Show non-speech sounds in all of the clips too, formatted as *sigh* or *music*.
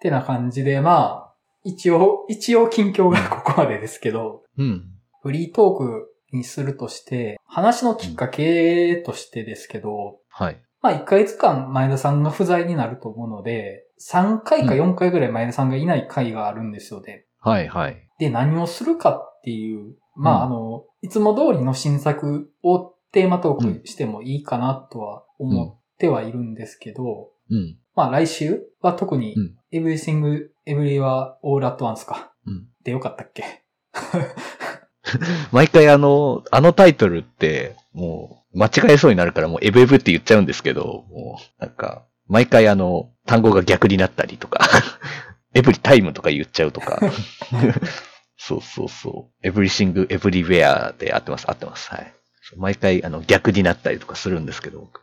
てな感じで、まあ、一応、一応近況がここまでですけど、うん。フリートークにするとして、話のきっかけとしてですけど、はい。まあ1ヶ月間前田さんが不在になると思うので、3回か4回ぐらい前田さんがいない回があるんですよね。はい、はい。で、何をするかっていう、まあ、うんあの、いつも通りの新作をテーマトークしてもいいかなとは思ってはいるんですけど、うん。まあ来週は特にうん Everything Everywhere All at Once か。うんでよかったっけ？*laughs* 毎回あの、あのタイトルって、もう、間違えそうになるからもうエブエブって言っちゃうんですけど、もう、なんか、毎回あの、単語が逆になったりとか、エブリタイムとか言っちゃうとか、*laughs* そうそうそう。エブリシング、エブリウェアで合ってます、合ってます。はい。毎回あの、逆になったりとかするんですけど、僕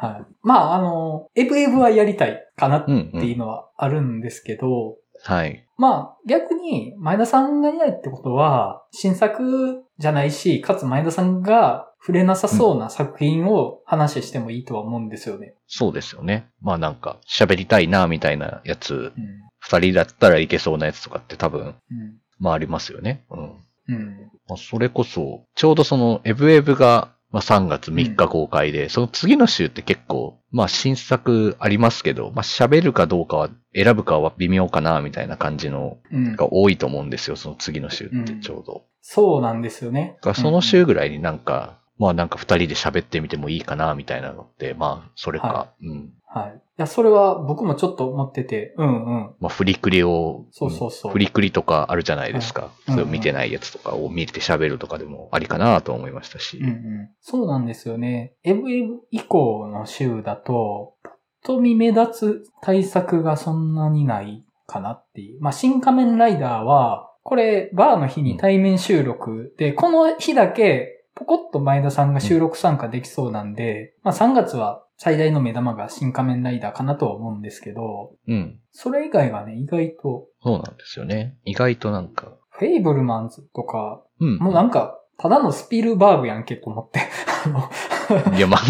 はい。まあ、あの、エブエブはやりたいかなっうん、ていうのはあるんですけど、はい。まあ、逆に、前田さんがいないってことは、新作じゃないし、かつ前田さんが触れなさそうな作品を話してもいいとは思うんですよね。そうですよね。まあなんか、喋りたいな、みたいなやつ、うん。二人だったらいけそうなやつとかって多分、うん。まあありますよね。うん。うん。まあ、それこそ、ちょうどその、エブエブが、まあ、3月3日公開で、その次の週って結構、まあ、新作ありますけど、まあ、喋るかどうかは、選ぶかは微妙かな、みたいな感じの、うん。が多いと思うんですよ、その次の週ってちょうど。そうなんですよね。その週ぐらいになんか、まあなんか二人で喋ってみてもいいかな、みたいなのって、まあ、それか、はうん。はい。いや、それは僕もちょっと思ってて、うんうん。まあ、フリクリを、そうそうそうフリクリとかあるじゃないですか。いそれを見てないやつとかを見て喋るとかでもありかなと思いましたし。うんうん。そうなんですよね。エブエブ以降の週だと、ぱっと見目立つ対策がそんなにないかなっていう。まあ、新仮面ライダーは、これ、バーの日に対面収録で、この日だけ、ポコッと前田さんが収録参加できそうなんで、まあ3月は最大の目玉が新仮面ライダーかなとは思うんですけど、うん。それ以外がね、意外と、そうなんですよね。意外となんか、フェイブルマンズとか、うん。もうなんか、ただのスピルバーグやんけと思って。あのいや、まあ、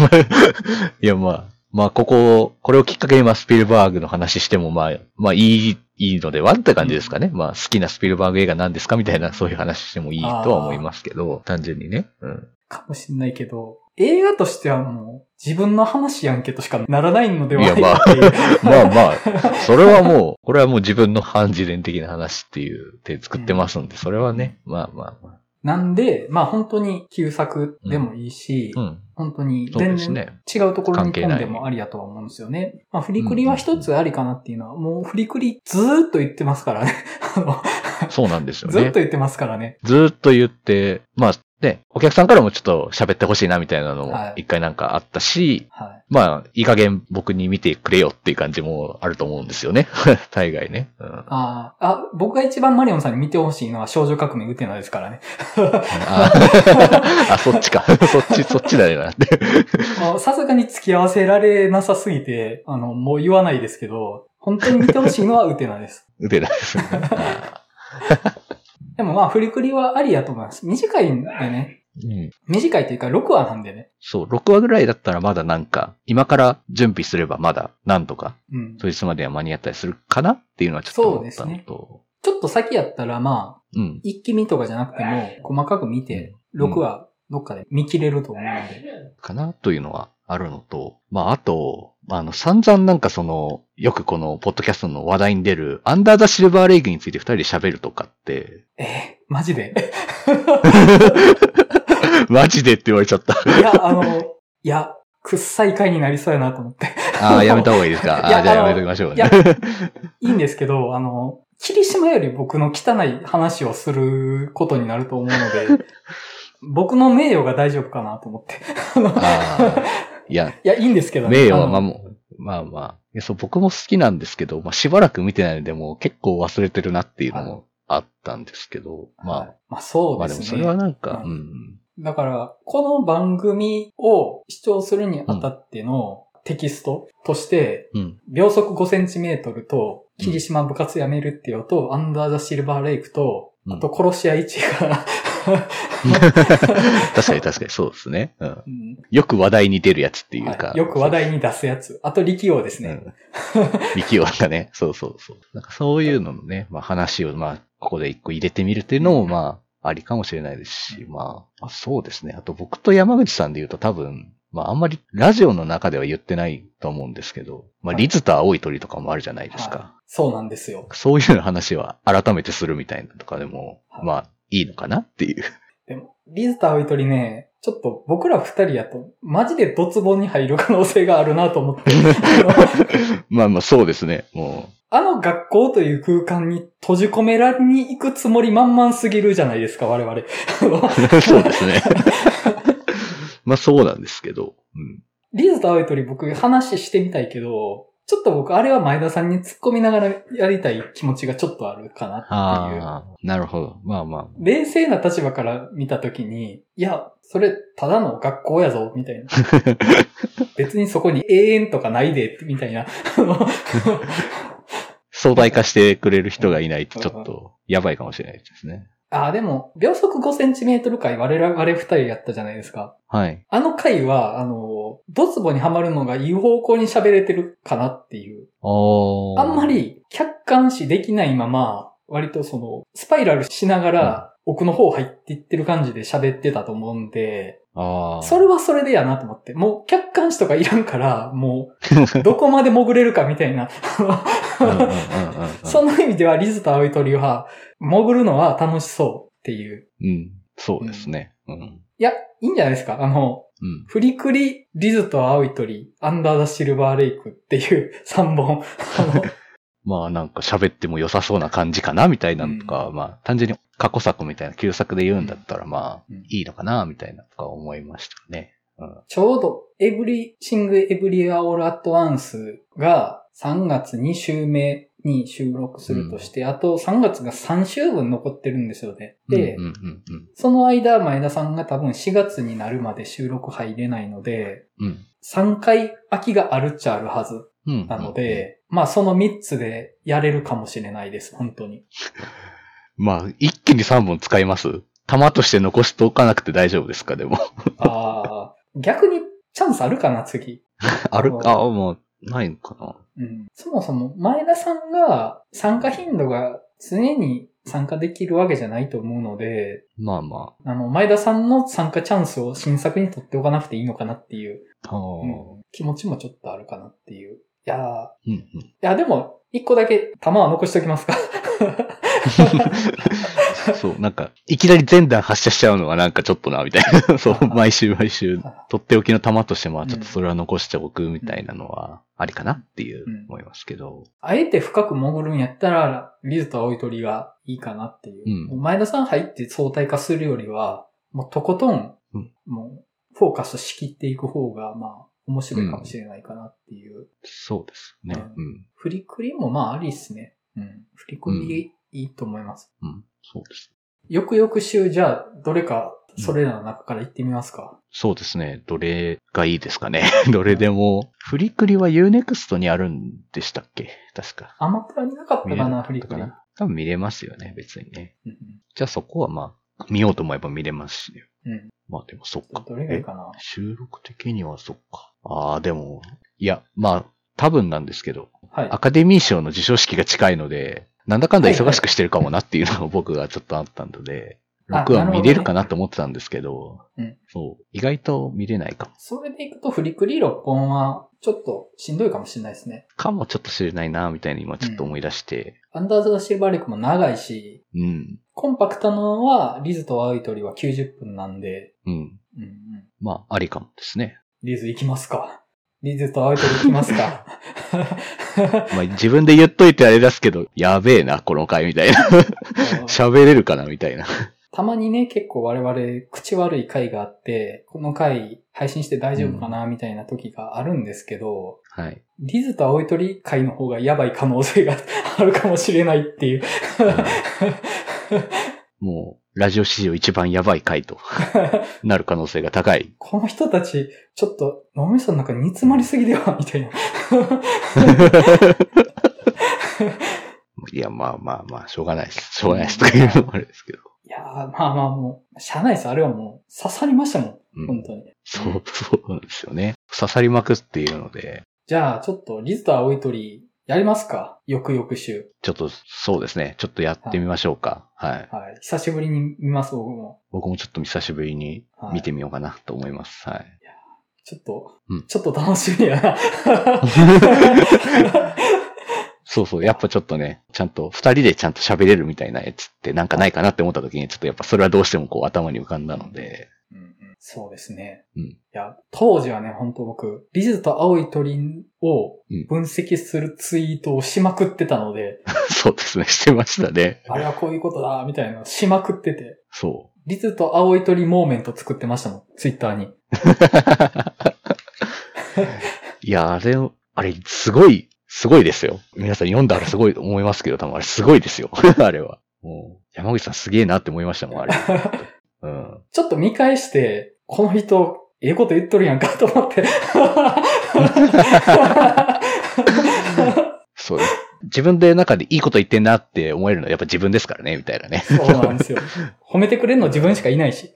*laughs* いや、まあ、まあ、ここ、これをきっかけに、まあ、スピルバーグの話しても、まあ、まあ、いい、いいのではって感じですかね。まあ、好きなスピルバーグ映画何ですかみたいな、そういう話してもいいとは思いますけど、単純にね。うん。かもしんないけど、映画としてはもう自分の話やんけとしかならないのではないやまあまあまあ、それはもう、これはもう自分の反自伝的な話っていう手作ってますんで、それはね、まあまあまあ。なんで、まあ本当に旧作でもいいし、うん。本当に全然。違うところに飛んでもありやとは思うんですよね。まあフリクリは一つありかなっていうのは、もうフリクリずーっと言ってますからね。そうなんですよねずっと。言ってますからね。ずっと言って、まあ、ね、お客さんからもちょっと喋ってほしいなみたいなのもはい一回なんかあったし、はい。まあ、いい加減僕に見てくれよっていう感じもあると思うんですよね。*laughs* 大概ね。うん、ああ僕が一番マリオンさんに見てほしいのは少女革命ウテナですからね。*laughs* あ、そっちか。*laughs* そっち、そっちだよなって。あさすがに付き合わせられなさすぎて、あの、もう言わないですけど、本当に見てほしいのはウテナです。打てないですね。あでもまあ、振りくりはありやと思います。短いんでね。うん。短いというか、6話なんでね。そう、6話ぐらいだったらまだなんか、今から準備すればまだなんとか、うん。当日までは間に合ったりするかなっていうのはちょっと思ったのそうですと。ちょっと先やったら、まあ、うん。一気見とかじゃなくても、細かく見て、うん6話、どっかで見切れると思うので。かなというのはあるのと、まあ、あと、まああの、散々なんかその、よくこの、ポッドキャストの話題に出る、アンダーザシルバーレイグについて二人で喋るとかって、えー、マジで？*laughs* マジでって言われちゃった。いや、あの、いや、くっさい回になりそうやなと思って。ああ、やめた方がいいですか？ああ、じゃあやめときましょうね。、いいんですけど、あの、霧島より僕の汚い話をすることになると思うので、*laughs* 僕の名誉が大丈夫かなと思って。あ、いや、いや、いいんですけどね。名誉はまあまあまあ、いやそう、僕も好きなんですけど、まあしばらく見てないので、もう結構忘れてるなっていうのもあったんですけど、まあ、はいまあそうまあですね。でもそれはなんか、ううんん。だから、この番組を視聴するにあたってのテキストとして、うん。秒速5センチメートルと、霧島部活やめるってよと、アンダーザシルバーレイクと、うんあと殺し屋一が、*laughs* 確かに確かにそうですね。うん。うんよく話題に出るやつっていうか。はいよく話題に出すやつ。あと力王ですね。うん。力王がね、*laughs* そうそうそう。なんかそういうののね、まあ話を、まあ、ここで一個入れてみるっていうのも、まあ、ありかもしれないですし、まあ、あそうですね。あと僕と山口さんで言うと多分、まああんまりラジオの中では言ってないと思うんですけど、まあはいリズと青い鳥とかもあるじゃないですか。はいそうなんですよ。そういう話は改めてするみたいなとかでも、はいまあいいのかなっていう。でも、リズと青い鳥ね、ちょっと僕ら二人やと、マジでドツボに入る可能性があるなと思って。*laughs* まあまあそうですね。もあの学校という空間に閉じ込められに行くつもり満々すぎるじゃないですか、我々。*laughs* そうですね。*laughs* まあそうなんですけど。うん。リズと青い鳥僕話してみたいけど、ちょっと僕あれは前田さんに突っ込みながらやりたい気持ちがちょっとあるかなっていう。ああ、なるほど。まあま冷静な立場から見たときに、いや、それただの学校やぞ、みたいな。あ。*laughs* 別にそこに永遠とかないで、みたいな。*laughs* 相対化してくれる人がいないとちょっとやばいかもしれないですね。あ、でも、秒速5センチメートル回我々二人やったじゃないですか。はい。あの回は、あの、ドツボにはまるのがいい方向に喋れてるかなっていう。あんま。り客観視できないまま、割とその、スパイラルしながら、奥の方入っていってる感じで喋ってたと思うんで、ああ。それはそれでやなと思って。もう客観視とかいらんから、もう、*laughs* どこまで潜れるかみたいな。うんうんうんうんその意味では、リズと青い鳥は、潜るのは楽しそうっていう。うん。そうですね。うん。いや、いいんじゃないですか？あの、うん。フリクリ、リズと青い鳥、アンダーザシルバーレイクっていう3本。*laughs* あの、まあなんか喋っても良さそうな感じかなみたいなのとか、まあ単純に過去作みたいな旧作で言うんだったらまあうんいいのかなみたいなとか思いましたね。うん。ちょうど、エブリシング・エブリア・オール・アット・ワンスが3月2週目に収録するとして、あと3月が3週分残ってるんですよね。で、うんうんうんその間、前田さんが多分4月になるまで収録入れないので、うん。3回空きがあるっちゃあるはずうん。なので、まあその3つでやれるかもしれないです、本当に。*laughs* まあ一気に3本使います？弾として残しておかなくて大丈夫ですか？でも。ああ、逆にチャンスあるかな、次。*laughs* ある？うんあ、もうないのかな。うん。そもそも前田さんが参加頻度が常に参加できるわけじゃないと思うので、まあまあ。の、前田さんの参加チャンスを新作に取っておかなくていいのかなっていう、うん。気持ちもちょっとあるかなっていう。いやーうんうん。いや、でも、一個だけ弾は残しておきますか？*laughs* そう、なんか、いきなり全弾発射しちゃうのはなんかちょっとな、みたいな。*laughs* そう、*laughs* 毎週毎週、とっておきの弾としても、ちょっとそれは残しておくみたいなのは、ありかなっていううん思いますけど。あえて深く潜るんやったら、リズと青い鳥がいいかなっていう。うん前田さん入って相対化するよりは、もうとことん、うんもう、フォーカスしきっていく方が、まあ、面白いかもしれないかなっていう。そうですね。ううん。フリクリもまあありっすね。うん。フリクリいいと思います。うん。そうです。翌々週、じゃあ、どれか、それらの中から行ってみますか。そうですね。どれがいいですかね。*laughs* どれでも。フリクリは Unext にあるんでしたっけ？確か。アマプラになかったかな、フリクリ。多分見れますよね、別にね。うんじゃあそこはまあ、見ようと思えば見れますしね。うん。うんまあでもそっか。どれがいいかな？収録的にはそっか。ああ、でも、いや、まあ、多分なんですけど、はいア。カデミー賞の授賞式が近いので、なんだかんだ忙しくしてるかもなっていうのが僕がちょっとあったので、あ僕は見れるかななと思ってたんですけど、うんそう、意外と見れないかも。それでいくと、フリクリ6本は、ちょっとしんどいかもしれないですね。かもちょっと知れないな、みたいに今ちょっと思い出して、アンダーザ・シルバーレイクも長いし、うん、コンパクトなのは、リズと青い鳥は90分なんで、うん。うんうん、まあ、ありかもですね。リズ行きますか。リズと青い鳥行きますか。*laughs* まあ、自分で言っといてあれですけど、やべえな、この回みたいな。*laughs* 喋れるかな、みたいな。たまにね、結構我々、口悪い回があって、この回配信して大丈夫かな、みたいな時があるんですけど、はい。リズと青い鳥回の方がやばい可能性が *laughs* あるかもしれないっていう。もう、ラジオ史上一番やばい回と *laughs* なる可能性が高い。この人たち、ちょっと脳みその中に煮詰まりすぎではみたいな。*laughs* いや、まあまあまあ、しょうがないです。しょうがないですとか言うのもあれですけど。まあまあもう、しゃあないです。あれはもう、刺さりましたもん。うん本当に。そう、そうなんですよね。刺さりまくっているので、じゃあ、ちょっと、リズと青い鳥、やりますか？翌々週。ちょっと、そうですね。ちょっとやってみましょうか。はい。はい。久しぶりに見ます、僕も。僕もちょっと久しぶりにはい見てみようかなと思います。はい。ちょっと、うんちょっと楽しみやな。*laughs* そうそう。やっぱちょっとね、ちゃんと、二人でちゃんと喋れるみたいなやつってなんかないかなって思った時に、ちょっとやっぱそれはどうしてもこう頭に浮かんだので、うんうんそうですね。うんいや、当時はね、本当僕、リズと青い鳥をうん分析するツイートをしまくってたので、*laughs* そうですね。してましたね。あれはこういうことだ、みたいなのしまくってて、そリズと青い鳥モーメント作ってましたもん、ツイッターに。う。*laughs* いや、あれ、あれ、すごい、すごいですよ。皆さん読んだらすごいと思いますけど、多分あれすごいですよ。*laughs* あれは。もう、山口さんすげえなって思いましたもん、あれ。*laughs* うん。ちょっと見返して、この人、ええこと言っとるやんかと思って。*laughs* そう。自分で中でいいこと言ってんなって思えるのはやっぱ自分ですからね、みたいなね。そうなんですよ。褒めてくれるの自分しかいないし。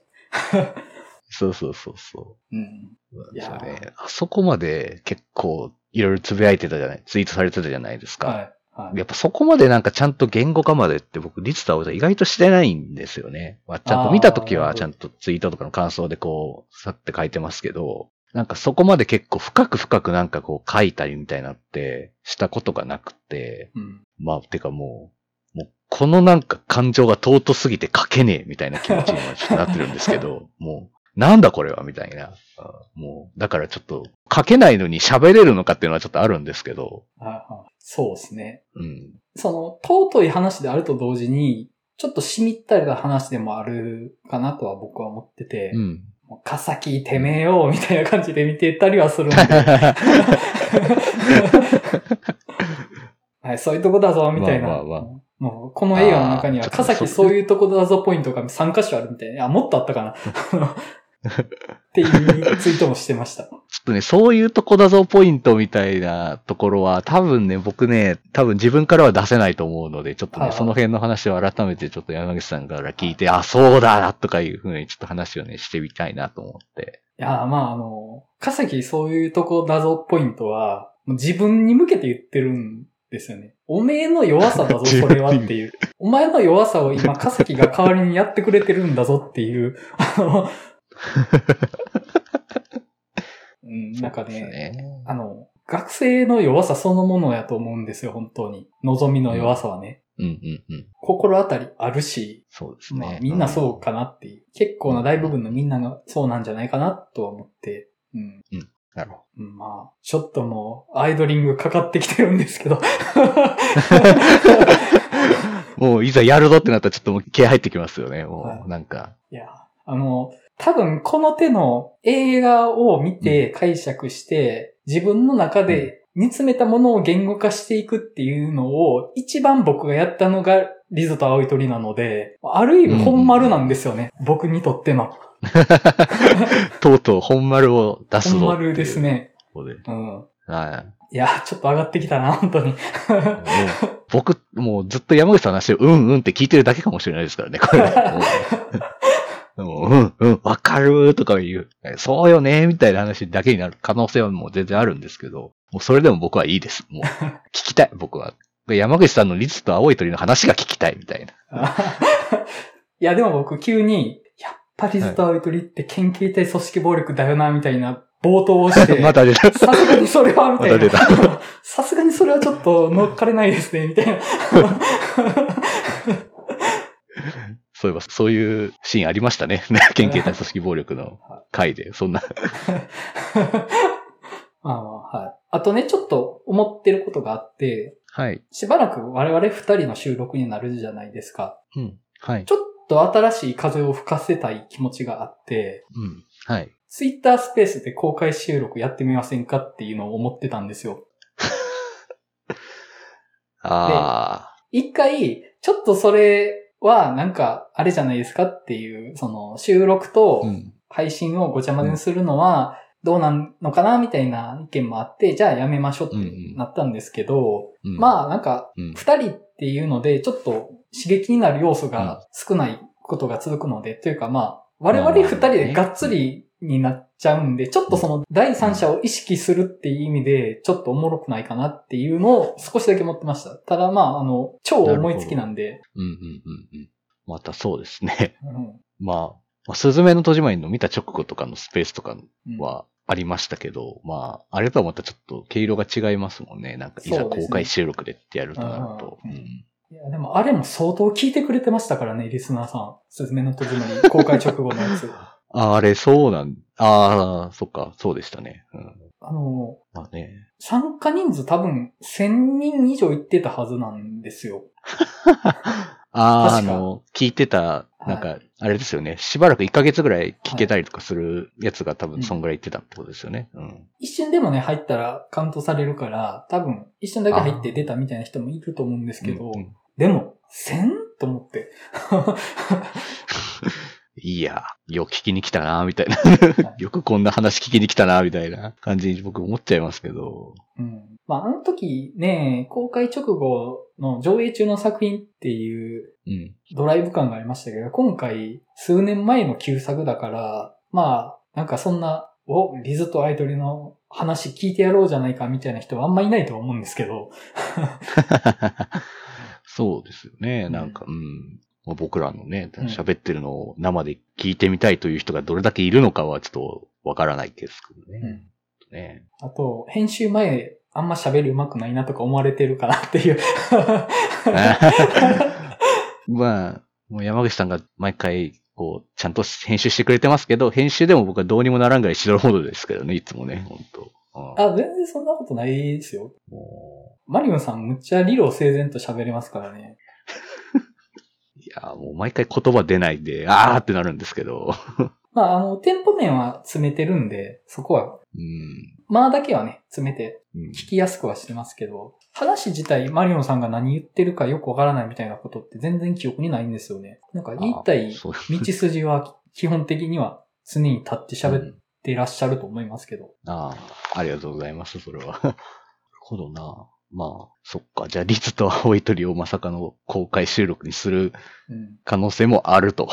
そうそうそうそう。うん。いね。あそこまで結構いろいろつぶやいてたじゃない、ツイートされてたじゃないですか。はい。はい。やっぱそこまでなんかちゃんと言語化までって僕、リツと青田意外としてないんですよね。まあ、ちゃんと見たときはちゃんとツイートとかの感想でこう、さって書いてますけど、なんかそこまで結構深く深くなんかこう書いたりみたいなってしたことがなくて、うん。まあ、てかもう、もうこのなんか感情が尊すぎて書けねえみたいな気持ちにはちょっとなってるんですけど、*laughs* もう、なんだこれはみたいな。あもう、だからちょっと書けないのに喋れるのかっていうのはちょっとあるんですけど、はいはいそうですね。うん。その、尊い話であると同時に、ちょっとしみったりな話でもあるかなとは僕は思ってて、うん。もうかさきてめえよ、みたいな感じで見てたりはするんで、*laughs* はい、そういうとこだぞ、みたいな。まあまあまもうこの映画の中には、かさきそういうとこだぞポイントが3箇所あるみたいな。あ、もっとあったかな。っていうツイートもしてました。ちょっとね、そういうとこだぞポイントみたいなところは、多分ね、僕ね、多分自分からは出せないと思うので、ちょっとね、その辺の話を改めてちょっと山口さんから聞いて、あ、そうだとかいうふうにちょっと話をね、してみたいなと思って。いや、まあ、あの、かさきそういうとこだぞポイントは、自分に向けて言ってるんですよね。おめえの弱さだぞ、*laughs* それはっていう。お前の弱さを今、かさきが代わりにやってくれてるんだぞっていう、あの、うん、なんかそうですね、あの、学生の弱さそのものやと思うんですよ、本当に。望みの弱さはね。うんうんうん。心当たりあるし、そうですね。まあみんなそうかなっていう。結構な大部分のみんながそうなんじゃないかなとは思って。うん。なるほうんまあ、ちょっともう、アイドリングかかってきてるんですけど。ど。*laughs* もういざやるぞってなったらちょっともう気合入ってきますよね。もはうなんか。いや、あの、多分この手の映画を見て解釈して、自分の中で煮詰めたものを言語化していくっていうのを、一番僕がやったのがリズと青い鳥なので、ある意味本丸なんですよね。僕にとっての。*laughs* *laughs* とうとう本丸を出すぞ。本丸です。ね。ここで。うん。はいや、ちょっと上がってきたな、本当に。僕、もうずっと山口さんの話をうんうんって聞いてるだけかもしれないですからね、これ。*laughs* もうもううん、うん、わかるとか言う。そうよね、みたいな話だけになる可能性はもう全然あるんですけど、もうそれでも僕はいいです。もう、*laughs* 聞きたい、僕は。山口さんのリツと青い鳥の話が聞きたい、みたいな。*laughs* いや、でも僕急に、やっぱりズと青い鳥って県警対組織暴力だよな、みたいな冒頭をして、*laughs* また出た。さすがにそれは、みたいまた出たな。さすがにそれはちょっと乗っかれないですね、みたいな。そういえば、そういうシーンありましたね。*laughs* 県警対組織暴力の *laughs* 回で、そんな。*laughs* まあまあ、はい。あとね、ちょっと思ってることがあって、はい。しばらく我々二人の収録になるじゃないですか。うん。はい。ちょっと新しい風を吹かせたい気持ちがあって、うん。はい。ツイッタースペースで公開収録やってみませんかっていうのを思ってたんですよ。あ一回、ちょっとそれはなんか、あれじゃないですかっていう、その収録と。配信をごちゃ混ぜにするのはどうなんのかなみたいな意見もあって、じゃあやめましょうってなったんですけど、うん、まあなんか、うん。二人っっていうので、ちょっと刺激になる要素が少ないことが続くので、というかまあ、我々二人でがっつりになっちゃうんで、ちょっとその第三者を意識するっていう意味で、ちょっとおもろくないかなっていうのを少しだけ持ってました。ただまあ、あの、超思いつきなんで。うんうんうんうん。またそうですね。うんまあ、まあ、スズメの戸締まりの見た直後とかのスペースとかうんはありましたけど、まあ、あれとはまたちょっと毛色が違いますもんね。なんか、いざ公開収録でってやるとなると。いや、でもあれも相当聞いてくれてましたからね、リスナーさん。すずめの戸締まり、公開直後のやつ。*laughs* ああれ、そうなん、ああ、そっか、そうでしたね。うん。あの、まあね。参加人数多分1000人以上行ってたはずなんですよ。*laughs* ああ、あの、聞いてた、なんか、あれですよね。しばらく1ヶ月ぐらい聞けたりとかするやつが多分そんぐらい言ってたってことですよね。うん。一瞬でもね、入ったらカウントされるから、多分一瞬だけ入って出たみたいな人もいると思うんですけど、うんうんでも、1000と思って。*laughs* いや、よく聞きに来たな、みたいな。よくこんな話聞きに来たな、みたいな感じに僕思っちゃいますけど。うん。まあ、あの時ね、公開直後の上映中の作品っていううん。ドライブ感がありましたけど、今回数年前の旧作だから、まあ、なんかそんな、お、リズとアイドルの話聞いてやろうじゃないかみたいな人はあんまいないとは思うんですけど、*laughs* そうですよね。うんなんか、うん。まあ僕らのね、うん喋ってるのを生で聞いてみたいという人がどれだけいるのかはちょっとわからないですけどね。ねあと、編集前、あんま喋り上手くないなとか思われてるかなっていう。*laughs* まあ、もう山口さんが毎回、こう、ちゃんと編集してくれてますけど、編集でも僕はどうにもならんぐらい白モードですけどね、いつもね、本当うんあ、全然そんなことないですよ。もマリオンさんむっちゃ理路整然と喋れますからね。や、もう毎回言葉出ないんで、あーってなるんですけど。*laughs* まあ、あの、テンポ面は詰めてるんで、そこは、うん。まあだけはね、詰めてうん聞きやすくはしてますけど、話自体マリオンさんが何言ってるかよくわからないみたいなことって全然記憶にないんですよね。なんか言いたい道筋は基本的には常に立って喋っていらっしゃると思いますけど。ああ、ありがとうございます、それは。*laughs* なるほどな。まあ、そっか。じゃあ、リツと *laughs* 青い鳥をまさかの公開収録にするうん。可能性もあると。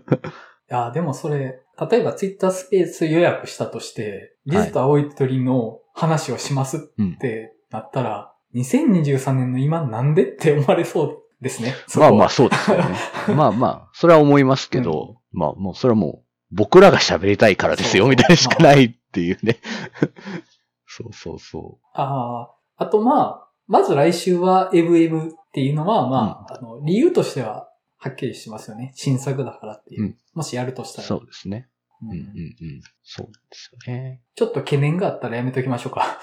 *laughs* いや、でもそれ、例えばツイッタースペース予約したとして、リズと青い鳥の話をしますうんっ。てなったら、2023年の今なんでって思われそうですね。まあまあ、そうですよね。*laughs* まあまあ、それは思いますけど、まあもう、それはもう、僕らが喋りたいからですよ、みたいなしかないっていうね。そうそうそああ、あとまあ、まず来週はエブエブっていうのは、まあ、あの、理由としてははっきりしてますよね。新作だからっていう。うんもしやるとしう。たら。そうですね。うんうんうんうん。そうですよね。ちょっと懸念があったらやめときましょうか。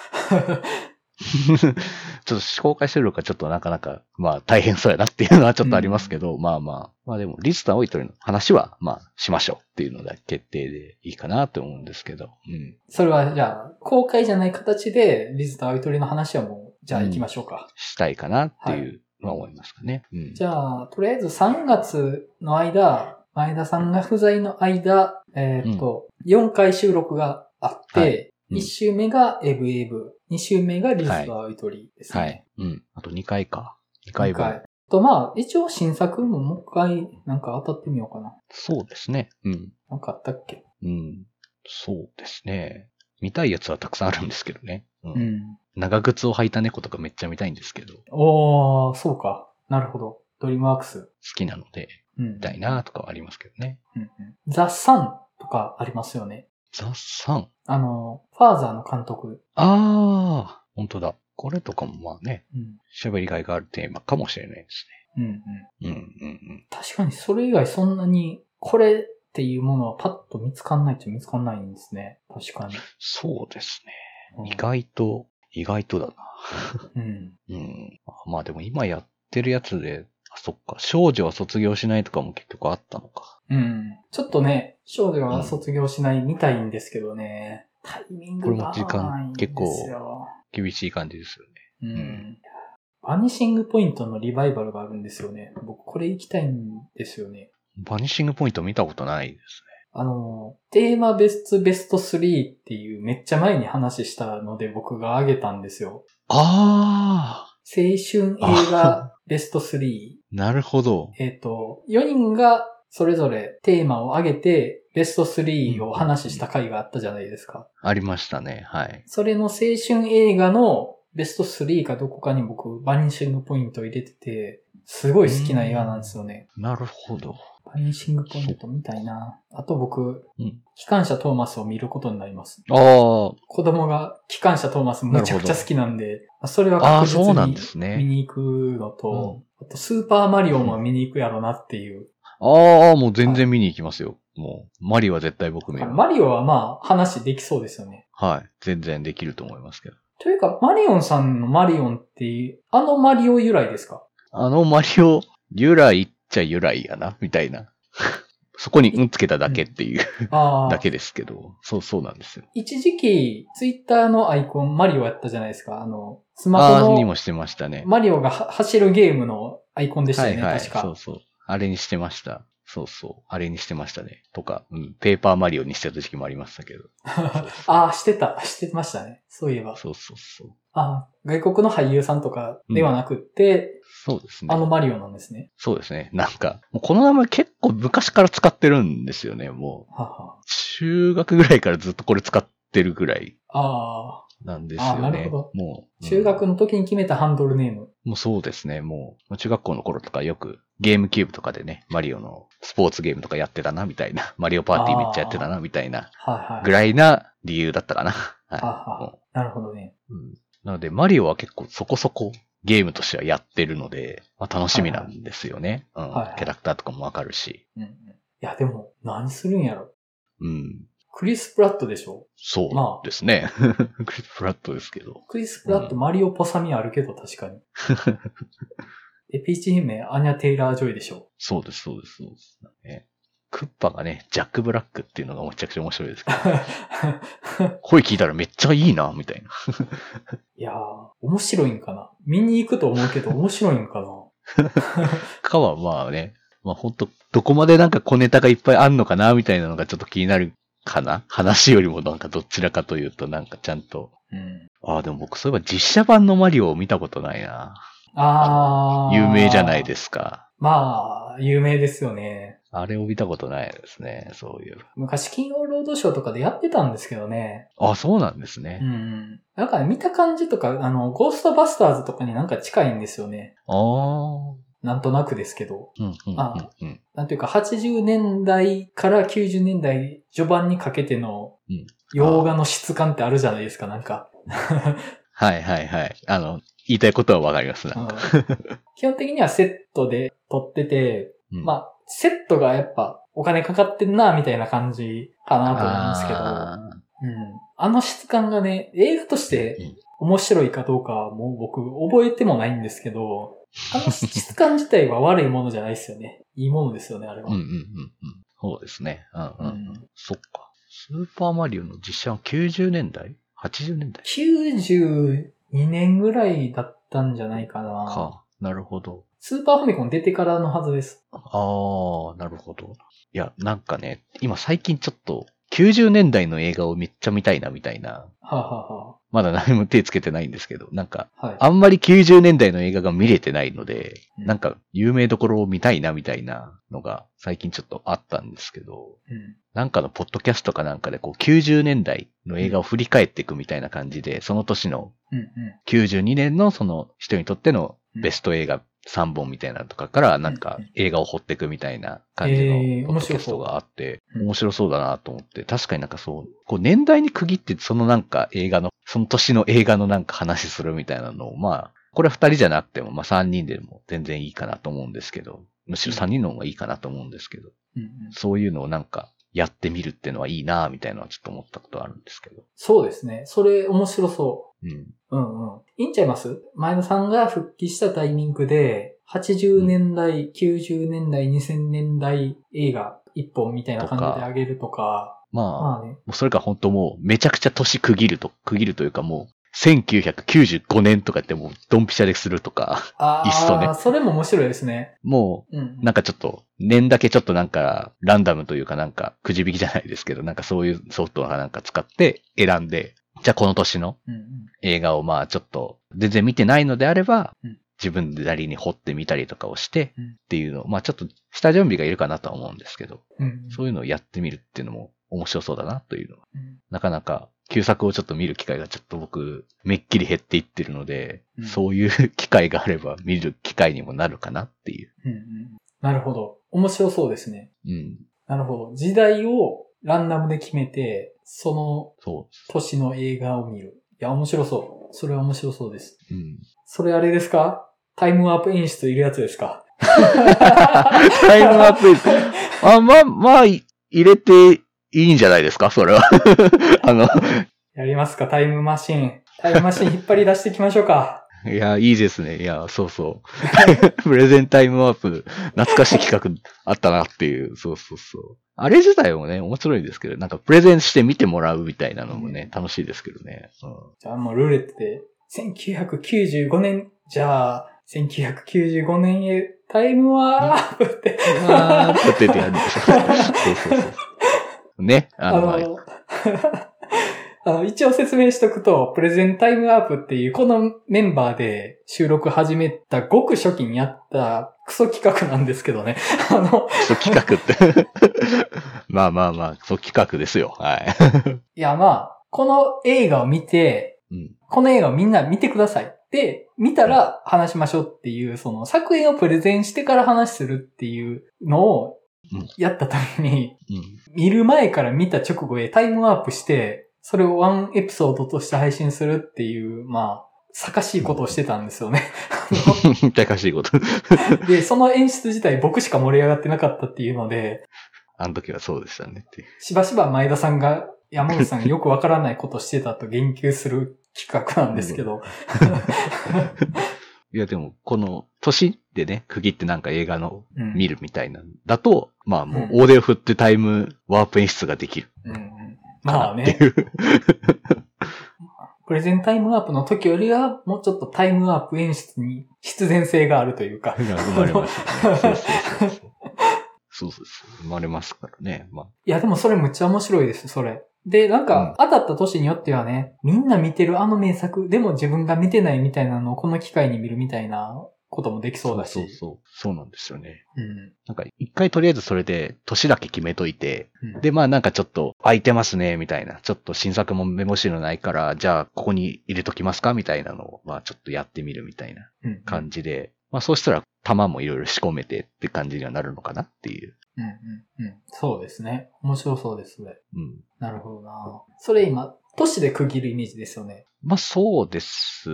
*laughs* ちょっと公開収録はちょっとなかなか、まあ大変そうやなっていうのはちょっとありますけど、まあまあ、まあでも、リズと青い鳥の話は、まあ、しましょうっていうのが決定でいいかなと思うんですけど、うん。それはじゃあ、公開じゃない形で、リズと青い鳥の話はもう、じゃあ行きましょうか。したいかなっていうのは思いますかね。うん。じゃあ、とりあえず3月の間、前田さんが不在の間、えーっと、4回収録があって、はいうん1週目がエブエブ、2週目がリズと青い鳥ですね。はい。うん。あと2回か。2回分。二回と、まあ、一応新作ももう一回、なんか当たってみようかな。そうですね。うん。なんかあったっけ？うん。そうですね。見たいやつはたくさんあるんですけどね。うん。うん。長靴を履いた猫とかめっちゃ見たいんですけど、好おー、そうか。なるほど。ドリームワークス。きなので、うん。見たいなとかはありますけどね。うんうん。ザ・サンとかありますよね。ザ・サン。あの、ファーザーの監督。ああ、本当だ。これとかもまあね、うん。喋りがいがあるテーマかもしれないですうんうん。ね。うんうんうん。確かにそれ以外そんなに、これっていうものはパッと見つかんないっちゃ見つかんないんですね。確かに。そうですうんね。意外と、意外とだな。うん。*laughs* うん。まあでも今やってるやつで、あ、そっか、少女は卒業しないとかも結局あったのか。うん。ちょっとね、少女は卒業しないみたいんですけどね。タイミングが合わないんですよ。厳しい感じですよね。うん。バニシングポイントのリバイバルがあるんですよね。僕これ行きたいんですよね。バニッシングポイント見たことないですあの、テーマベストベスト3っていうめっちゃ前に話したので僕が挙げたんですよ。ね。ああ春映画ベスト3。なるほど。えっ、と、4人がそれぞれテーマを上げて、ベスト3を話した回があったじゃないですか。ありましたね。はい。それの青春映画のベスト3かどこかに僕、バニシングポイントを入れてて、すごい好きな映画なんですよね。なるほど。バニシングポイントみたいな。あと僕、うん機関車トーマスを見ることになります。ああ、子供が機関車トーマスむちゃくちゃ好きなんで、それは確実に。見に行くのと、あとスーパーマリオも見に行くやろなっていう。ああ、もう全然見に行きますよ。もう、マリは絶対僕見る。マリオはまあ話できそうですよね。はい。全然できると思いますけど。というか、マリオンさんのマリオンって、あのマリオ由来ですか？あのマリオ、由来っちゃ由来やな、みたいな。そこにうんつけただけっていう、ああ。*laughs* だけですけど、そうそうなんですよ。一時期、ツイッターのアイコンマリオやったじゃないですか。あの、スマホのにもしてましたね。マリオがは走るゲームのアイコンでしたよね、はいはい。確か。そうそう。あれにしてました。そうそう。あれにしてましたね。とか、うん。ペーパーマリオにしてた時期もありましたけど。*laughs* ああ、してた、してましたね。そういえば。そうそうそう。ああ、外国の俳優さんとかではなくって、そうですね。あのマリオなんですね。そうですね。なんか、もうこの名前結構昔から使ってるんですよね。もう、はは。中学ぐらいからずっとこれ使ってるぐらいあなんですよあなね。るほもう、あ、中学うんの時に決めたハンドルネーム。もうそうですね。もう、中学校の頃とかよくゲームキューブとかでね、マリオのスポーツゲームとかやってたな、みたいな。*laughs* マリオパーティーめっちゃやってたな、みたいなはいはい。ぐらいな理由だったかな。はははもなるほどね。ううんなので、マリオは結構そこそこゲームとしてはやってるので、まあ、楽しみなんですよね。うんはいはいキャラクターとかもわかるし。うんうん。いや、でも、何するんやろ。うん。クリス・プラットでしょそまあうですね。*laughs* クリス・プラットですけど。クリス・プラット、マリオっぽさみあるけど、確かに。*laughs* で、ピーチ姫、アニャ・テイラー・ジョイでしょそうです、そうです、そうです。ね、クッパがね、ジャック・ブラックっていうのがめちゃくちゃ面白いですけど、*laughs* 声聞いたらめっちゃいいな、みたいな。いやー、面白いんかな見に行くと思うけど、面白いんかなかはまあね、まあ本当どこまでなんか小ネタがいっぱいあんのかな、みたいなのがちょっと気になるかな。話よりもなんかどちらかというとなんかちゃんと。うん。ああ、でも僕そういえば実写版のマリオを見たことないな。あー。有名じゃないですか。まあ、有名ですよね。あれを見たことないですね、そういう。昔、金曜ロードショーとかでやってたんですけどね。あ、そうなんですうね。ん。なんかね、見た感じとか、あの、ゴーストバスターズとかになんか近いんですよね。ああ。なんとなくですけど。うん、うん、あうん、うん。なんていうか、80年代から90年代序盤にかけてのうん、洋画の質感ってあるじゃないですか、なんか。はいはいはい。あの、言いたいことはわかりますな。うん基本的にはセットで撮ってて、うんまあ、セットがやっぱお金かかってんな、みたいな感じかなと思うんですけど、あうん。あの質感がね、映画として面白いかどうかはもう僕覚えてもないんですけど、あの質感自体は悪いものじゃないですよね。*laughs* いいものですよね、あれは。ーうんうんうんうん。そうですね。うんうん。うんそっか。スーパーマリオの実写は90年代 ?80 年代？92年ぐらいだったんじゃないかな。か。なるほど。スーパーファミコン出てからのはずです。ああ、なるほど。いや、なんかね、今最近ちょっと90年代の映画をめっちゃ見たいなみたいな。はあ、はあはまだ何も手つけてないんですけど、なんか、あ、はい。あんまり90年代の映画が見れてないので、うんなんか有名どころを見たいなみたいなのが最近ちょっとあったんですけど、うん。なんかのポッドキャストかなんかでこう90年代の映画を振り返っていくみたいな感じで、その年のうん。うん。92年のその人にとってのベスト映画3本みたいなのとかからなんかうん映画を掘っていくみたいな感じえーのポッドキャストがあって、うん面白そうだなと思って、確かになんかそう、こう年代に区切ってそのなんか映画の、その年の映画のなんか話するみたいなのを、まあ、これは2人じゃなくても、まあ3人でも全然いいかなと思うんですけど、むしろ3人の方がいいかなと思うんですけど、うんうん。そういうのをなんかやってみるっていうのはいいなみたいなのはちょっと思ったことあるんですけど。そうですね。それ面白そうん。う。うんうん。いいんちゃいます？前田さんが復帰したタイミングで、80年代、90年代、2000年代映画一本みたいな感じであげるとか、まあ、まあね。もうそれが本当もうめちゃくちゃ年区切ると、区切るというかもう、1995年とかってもうドンピシャでするとか、あいっそねあ、それも面白いですね。もうん。う、なんかちょっと、年だけちょっとなんか、ランダムというかなんか、くじ引きじゃないですけど、なんかそういうソフトがなんか使って選んで、じゃあこの年の。映画をまあちょっと全然見てないのであれば、うん自分でなりに掘ってみたりとかをしてうんっていうのを、まあちょっと下準備がいるかなとは思うんですけど、うん。そういうのをやってみるっていうのも面白そうだなというのは、うんなかなか旧作をちょっと見る機会がちょっと僕、めっきり減っていってるので、うんそういう機会があれば見る機会にもなるかなっていう。うんうん。なるほど。面白そうですね。うん。なるほど。時代をランダムで決めて、そその年の映画を見る。いや、面白そう。それは面白そうです。う。うん。それあれですか？タイムワープ演出いるやつですか？*laughs* タイムアップ。あ、まあ、まあ、い入れていいんじゃないですか？それは。*laughs* あの、やりますか？タイムマシン。タイムマシン引っ張り出していきましょうか。いや、いいですね。いや、そうそう。*laughs* プレゼンタイムワープ、懐かしい企画あったなっていう。そうそうそう。あれ自体もね、面白いですけど、なんかプレゼンして見てもらうみたいなのもね、楽しいですけどね。うん。じゃあもうルーレットで、1995年、じゃあ、1995年へタイムワープって。あーってやるん。でしょ。そうそうそう。ね。ああの、の、あの、一応説明しとくと、プレゼンタイムアップっていう、このメンバーで収録始めたごく初期にやったクソ企画なんですけどね。*laughs* あの、そう企画って。*laughs* まあまあまあ、そう企画ですよ。はい。*laughs* いやまあ、この映画を見て、うん。この映画をみんな見てください。で、見たら話しましょうっていう、その作品をプレゼンしてから話するっていうのをうんやったために、うん。見る前から見た直後へタイムワープして、それをワンエピソードとして配信するっていう、まあ、さかしいことをしてたんですよね。*laughs* 高しいこと。*laughs* で、その演出自体僕しか盛り上がってなかったっていうので、あの時はそうでしたねって。しばしば前田さんが山口さんよくわからないことしてたと言及する企画なんですけど、いやでも、この年でね、区切ってなんか映画のうん見るみたいな、だと、まあもう大手を振ってタイムワープ演出ができるうんまあね。*laughs* プレゼンタイムワープの時よりは、もうちょっとタイムワープ演出に必然性があるというか。が生まれましたね。そうそうそうそう。そうそうそう。生まれますからね。まあ、いや、でもそれむっちゃ面白いです、それ。で、なんか、当たった年によってはね、みんな見てるあの名作、でも自分が見てないみたいなのをこの機会に見るみたいなこともできそうだし。そうそう。そうなんですよね。うんなんか、一回とりあえずそれで、年だけ決めといて、うんで、まあなんかちょっと空いてますね、みたいな。ちょっと新作もメモ資料ないから、じゃあここに入れときますかみたいなのを、まあちょっとやってみるみたいなうん。感じで、まあそうしたら弾もいろいろ仕込めてって感じにはなるのかなっていう。うんうんうん。そうですね。面白そうです、それ。うん。なるほどな。それ今、都市で区切るイメージですよね。まあそうです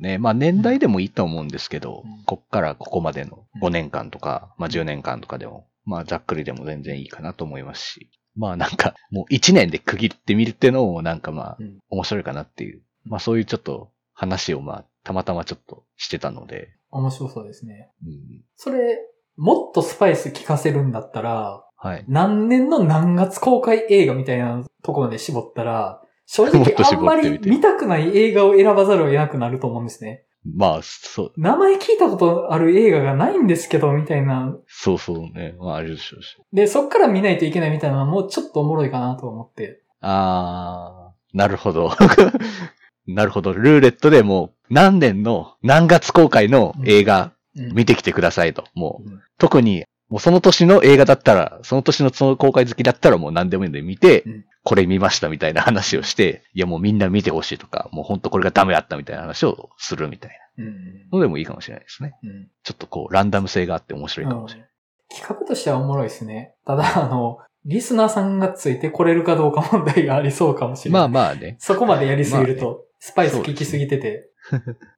ね。まあ年代でもいいと思うんですけど、うんこっからここまでのうん5年間とか、まあ10年間とかでも、まあざっくりでも全然いいかなと思いますし、まあなんかもう1年で区切ってみるっていうのもなんかまあうん。面白いかなっていう、まあそういうちょっと話をまあたまたまちょっとしてたので、面白そうですね。うん、それ、もっとスパイス効かせるんだったら、はい。何年の何月公開映画みたいなところまで絞ったら、正も直あんまり見たくない映画を選ばざるを得なくなると思うんですね。まあそう、名前聞いたことある映画がないんですけど、みたいな。そうそうね。まああれでしょうし。で、そっから見ないといけないみたいなのはもうちょっとおもろいかなと思って。あー、なるほど。*laughs* なるほど。ルーレットでもう何年の何月公開の映画うん見てきてくださいと。もううん特に、もうその年の映画だったら、その年のその公開好きだったらもう何でもいいんで見て、うんこれ見ましたみたいな話をして、いやもうみんな見てほしいとか、もう本当これがダメだったみたいな話をするみたいうん。なのでもいいかもしれないですね。うん。ちょっとこう、ランダム性があって面白いかもしれない。企画としてはおもろいですね。ただ、あの、リスナーさんがついてこれるかどうか問題がありそうかもしれない。まあまあね、そこまでやりすぎるまと、スパイス効きすぎてて。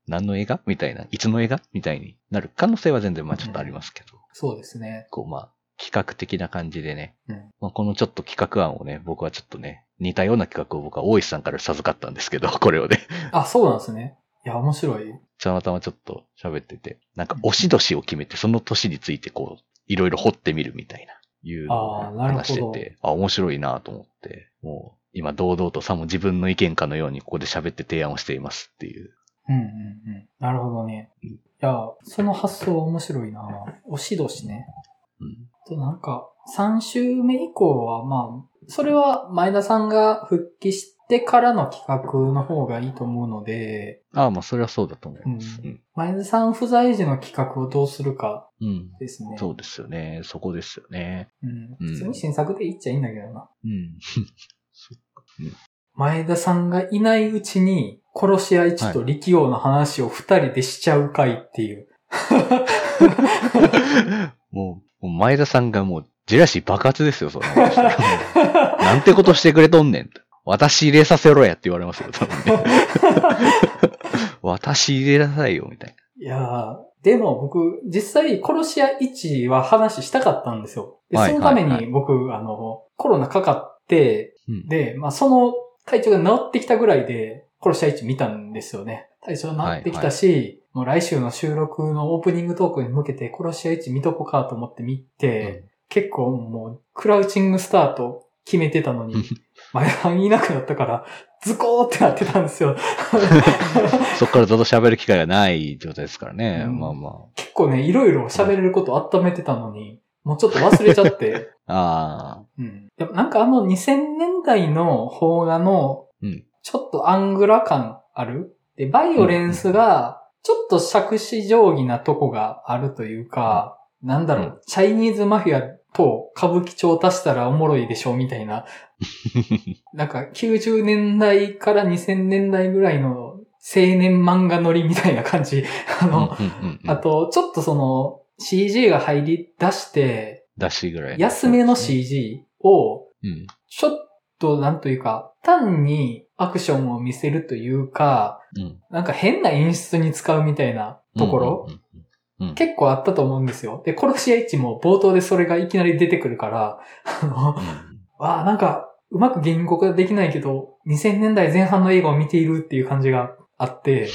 何の映画みたいな、いつの映画みたいになる可能性は全然まあちょっとありますけど、そうですね。こうまあ、企画的な感じでね、うん。まあ、このちょっと企画案をね、僕はちょっとね、似たような企画を僕は大石さんから授かったんですけど、*laughs* これをね、あ、そうなんですね。いや、面白い。たまたまちょっと喋ってて、なんか、押し年を決めて、その年についてこう、いろいろ掘ってみるみたいな、いうのをあーなるほど話してて、あ面白いなと思って、もう、今堂々とさも自分の意見かのようにここで喋って提案をしていますっていう。うんうんうん。なるほどね。うんいや、その発想面白いな押し年ね。うん。となんか、3週目以降は、まあ、それは前田さんが復帰してからの企画の方がいいと思うので、ああ、まあそれはそうだと思います。ううんん。前田さん不在時の企画をどうするかうん。ですね。そうですよね。そこですよね。うん。うん普通に新作でいっちゃいいんだけどな。うん。*laughs* 前田さんがいないうちに、殺し合いちと力王の話を二人でしちゃう回っていう。*laughs* もう、もう前田さんがもう、ジェラシー爆発ですよ、そん *laughs* なんてことしてくれとんねんと。私入れさせろやって言われますよ、多分ね。*laughs* 私入れなさいよ、みたいいやー、でも僕、実際、殺し屋1は話したかったんですよ。で、はいそのためはいはに僕、あの、コロナかかって、うんで、まあ、その体調が治ってきたぐらいで、殺し屋1見たんですよね。体調治ってきたし、もう来週の収録のオープニングトークに向けて殺し屋1見とこうかと思って見て、結構もう、クラウチングスタート決めてたのに、前半いなくなったから、ズコーってなってたんですよ。な。*laughs* そっからずっと喋る機会がない状態ですからね。うんまあま結構ね、いろいろ喋れること温めてたのに、もうちょっと忘れちゃって。*laughs* あ。ああ。うん。でもなんかあの2000年代の邦画のうん、ちょっとアングラ感ある？で、バイオレンスが、ちょっと杓子定規なとこがあるというか、なんだろうう、チャイニーズマフィアと歌舞伎町足したらおもろいでしょみたいな、*laughs* なんか90年代から2000年代ぐらいの青年漫画乗りみたいな感じ。*laughs* あの、うんうんうんうんあと、ちょっとその CG が入り出して、出しぐらい。安めの CG を、うん。ちょっとなんというか、単にアクションを見せるというか、うん。なんか変な演出に使うみたいなところ、結構あったと思うんですよ。で、殺し屋一も冒頭でそれがいきなり出てくるから、あの、うんわあ、なんか、うまく言語化できないけど、2000年代前半の映画を見ているっていう感じがあって、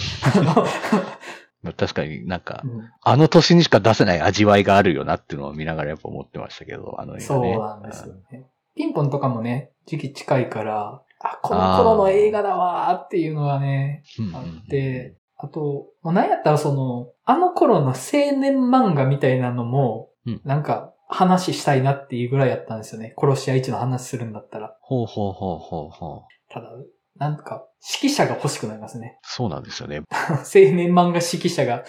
確かになんか *laughs* う、んあの年にしか出せない味わいがあるよなっていうのを見ながらやっぱ思ってましたけど、あの映画そうね。なんですよね。ピンポンとかもね、時期近いから、あ、この頃の映画だわーっていうのがね、あって、あと、もうなんやったらその、あの頃の青年漫画みたいなのもうん、なんか話したいなっていうぐらいやったんですよね。殺し屋一の話するんだったら。ほうほうほうほうほう。ただ、なんか、指揮者が欲しくなりますね。そうなんですよね。*laughs* 青年漫画指揮者が。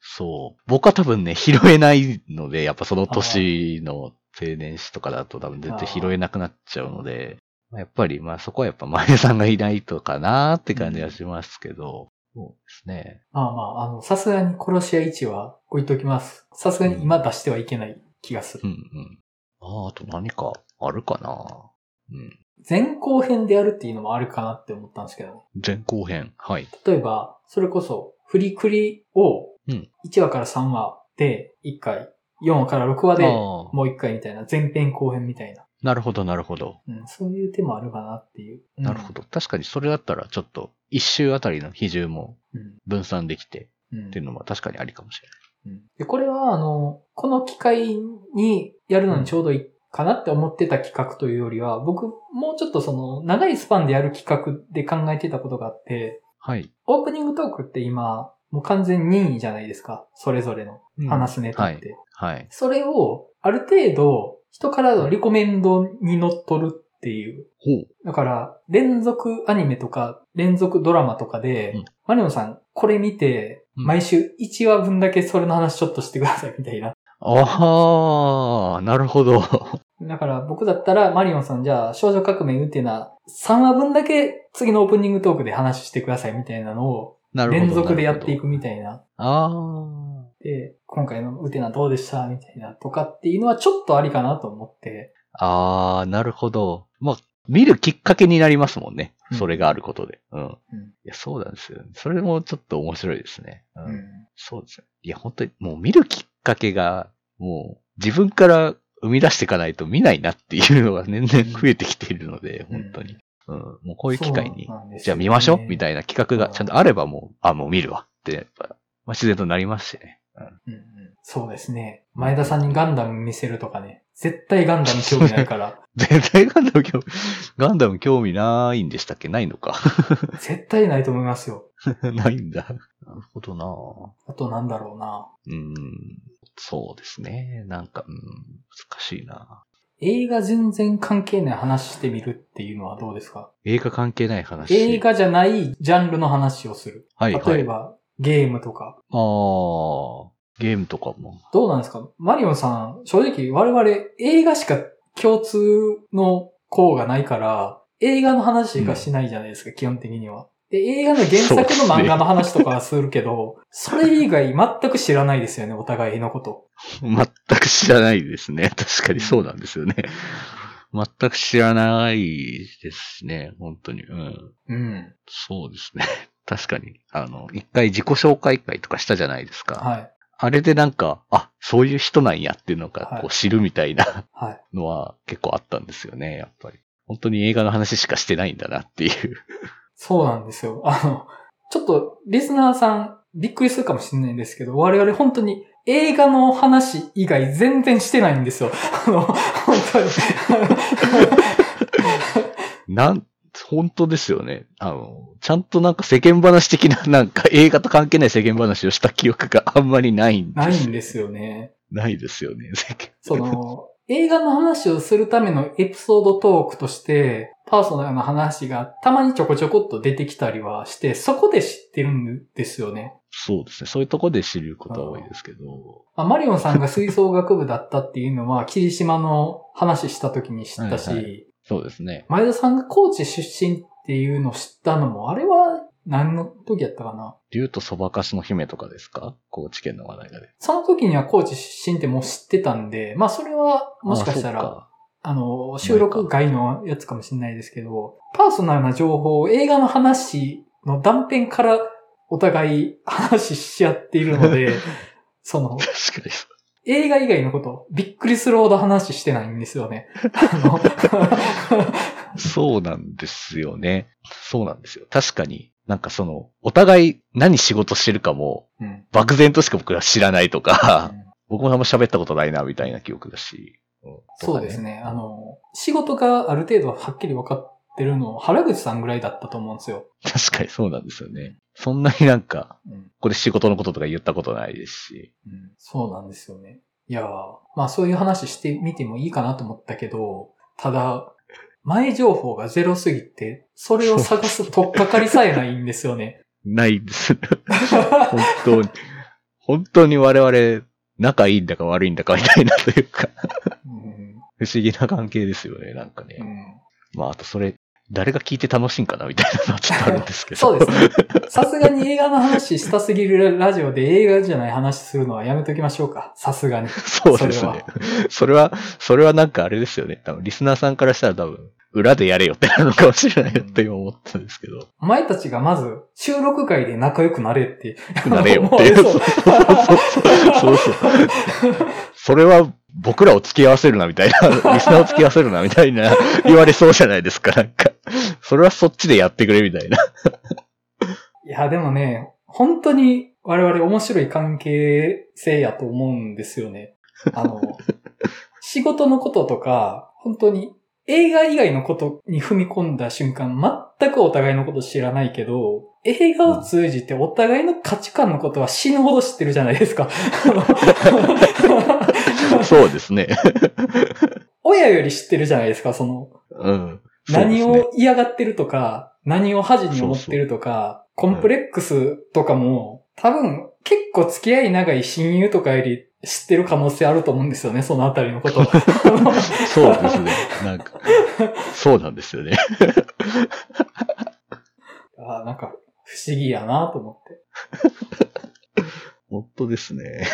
そう。僕は多分ね、拾えないので、やっぱその年の青年誌とかだと多分全然拾えなくなっちゃうので、まあやっぱり、まあそこはやっぱ前田さんがいないとかなーって感じはしますけど、そうですね。まあまあ、あの、さすがに殺し屋一は置いときます。さすがに今出してはいけない気がする。うんうん。ああ、あと何かあるかなうん。前後編でやるっていうのもあるかなって思ったんですけどね。前後編。はい。例えば、それこそ、フリクリをうん、1話から3話で1回、4話から6話でもう1回みたいな、前編後編みたいな。なるほど、なるほど。うん、そういう手もあるかなっていう。うんなるほど。確かにそれだったらちょっと、一周あたりの比重もうん。分散できてうんっていうのも確かにありかもしれうんで、これは、あの、この機会にやるのにちょうどいいかなって思ってた企画というよりは、僕、もうちょっとその、長いスパンでやる企画で考えてたことがあって、ない。はい。オープニングトークって今、もう完全任意じゃないですか。それぞれの話すネタって。はい。それを、ある程度、人からのリコメンドに乗っ取るっていう。ほう。だから、連続アニメとか、連続ドラマとかで、うんマリオンさん、これ見て、うん毎週1話分だけそれの話ちょっとしてくださいみたいな。ああ、なるほど。だから僕だったら、マリオンさんじゃあ、少女革命ウテナ、3話分だけ次のオープニングトークで話してくださいみたいなのを。連続でやっていく。くみたいな。あで、今回のウテナどうでしたみたいなとかっていうのはちょっとありかなと思って。あ。ああ、なるほど。まあ、見るきっかけになりますもんね。うんそれがあることで。うん。いうんや、そうなんですよ。それもちょっと面白いですね。うん。うんそうですね。いや、本当に、もう見るきっかけが、もう、自分から生み出していかないと見ないなっていうのが年々増えてきているので、うん本当に。うん。もうこういう機会にねじゃあ見ましょうみたいな企画がちゃんとあればもう、あ、もう見るわって、やっぱ、まあ、自然となりますしね。うん。うんうんそうですね。前田さんにガンダム見せるとかね。絶対ガンダム興味ないから。*laughs* 絶対ガンダム興味、ガンダム興味ないんでしたっけ？ないのか。*laughs* *laughs* 絶対ないと思いますよ。ないんだ。なるほどなあとなんだろうな。うん。そうですね。なんか、うん、難しいな映画全然関係ない話してみるっていうのはどうですか？映画関係ない話。映画じゃないジャンルの話をする。はいはい。例えば、ゲームとか。ああ、ゲームとかも。どうなんですか？マリオンさん、正直我々映画しか共通の項がないから、映画の話しかしないじゃないですか、基本的には。で、映画の原作の漫画の話とかはするけど、それ以外全く知らないですよね、お互いのこと。全く知らないですね。確かにそうなんですよね。全く知らないですね。本当に。うん。うん。そうですね。確かに。あの、一回自己紹介会とかしたじゃないですか。はい。あれでなんか、あ、そういう人なんやっていうのがはいこう知るみたいなはい。のは結構あったんですよね、やっぱり。本当に映画の話しかしてないんだなっていう。そうなんですよ。あの、ちょっと、リスナーさん、びっくりするかもしれないんですけど、我々本当に映画の話以外全然してないんですよ。あの、本当に。*laughs* なん、本当ですよね。あの、ちゃんとなんか世間話的な、*laughs* なんか映画と関係ない世間話をした記憶があんまりないんですないんですよね。ないですよね、世間。その、映画の話をするためのエピソードトークとして、パーソナルな話がたまにちょこちょこっと出てきたりはして、そこで知ってるんですよね。そうですね。そういうとこで知ることは多いですけど。まあ、マリオンさんが吹奏楽部だったっていうのは、霧島の話した時に知ったし、はいはそうですね。前田さんが高知出身っていうのを知ったのも、あれは何の時やったかな？竜とそばかすの姫とかですか？高知県の話題がで。その時には高知出身ってもう知ってたんで、まあそれはもしかしたら、ああの、収録外のやつかもしれないですけど、パーソナルな情報を映画の話の断片からお互い話し合っているので、*laughs* その、確かに。映画以外のこと、びっくりするほど話してないんですよね。*laughs* そうなんですよね。そうなんですよ。確かに、なんかその、お互い何仕事してるかも、うん漠然としか僕は知らないとか、僕もあんま喋ったことないな、みたいな記憶だし。うんそうです。ね。あの、仕事がある程度はっきり分かってるの、原口さんぐらいだったと思うんですよ。確かにそうなんですよね。そんなになんか、うんここで仕事のこととか言ったことないですし。うんそうなんですよね。いやーまあそういう話してみてもいいかなと思ったけど、ただ、前情報がゼロすぎて、それを探す取っかかりさえないんですよね。ないです。本当に。本当に我々、仲いいんだか悪いんだかみたいなというか、うん不思議な関係ですよね、なんかね。うんまあ、あとそれ、誰が聞いて楽しいんかなみたいなのはちょっとあるんですけど。*laughs* そうですね。さすがに映画の話したすぎるラジオで映画じゃない話するのはやめときましょうか。さすがに。*laughs* そうですね。それは、それはなんかあれですよね。多分、リスナーさんからしたら多分、裏でやれよってなるのかもしれないよって今思ったんですけど。お前たちがまず収録会で仲良くなれって。なれよって *laughs* いうそうそうそう。それは僕らを付き合わせるなみたいな、リスナーを付き合わせるなみたいな *laughs* 言われそうじゃないですか。なんか、それはそっちでやってくれみたいな。いや、でもね、本当に我々面白い関係性やと思うんですよね。あの、*laughs* 仕事のこととか、本当に映画以外のことに踏み込んだ瞬間、全くお互いのこと知らないけど、映画を通じてお互いの価値観のことは死ぬほど知ってるじゃないですか。*laughs* そうですね。*laughs* 親より知ってるじゃないですか、その、うん。何ねを嫌がってるとか、何を恥に思ってるとか、コンプレックスとかも、多分結構付き合い長い親友とかより知ってる可能性あると思うんですよね、そのあたりのこと。*laughs* そうですね。なんか、そうなんですよね。*laughs* あなんか不思議やなと思って。本当ですね。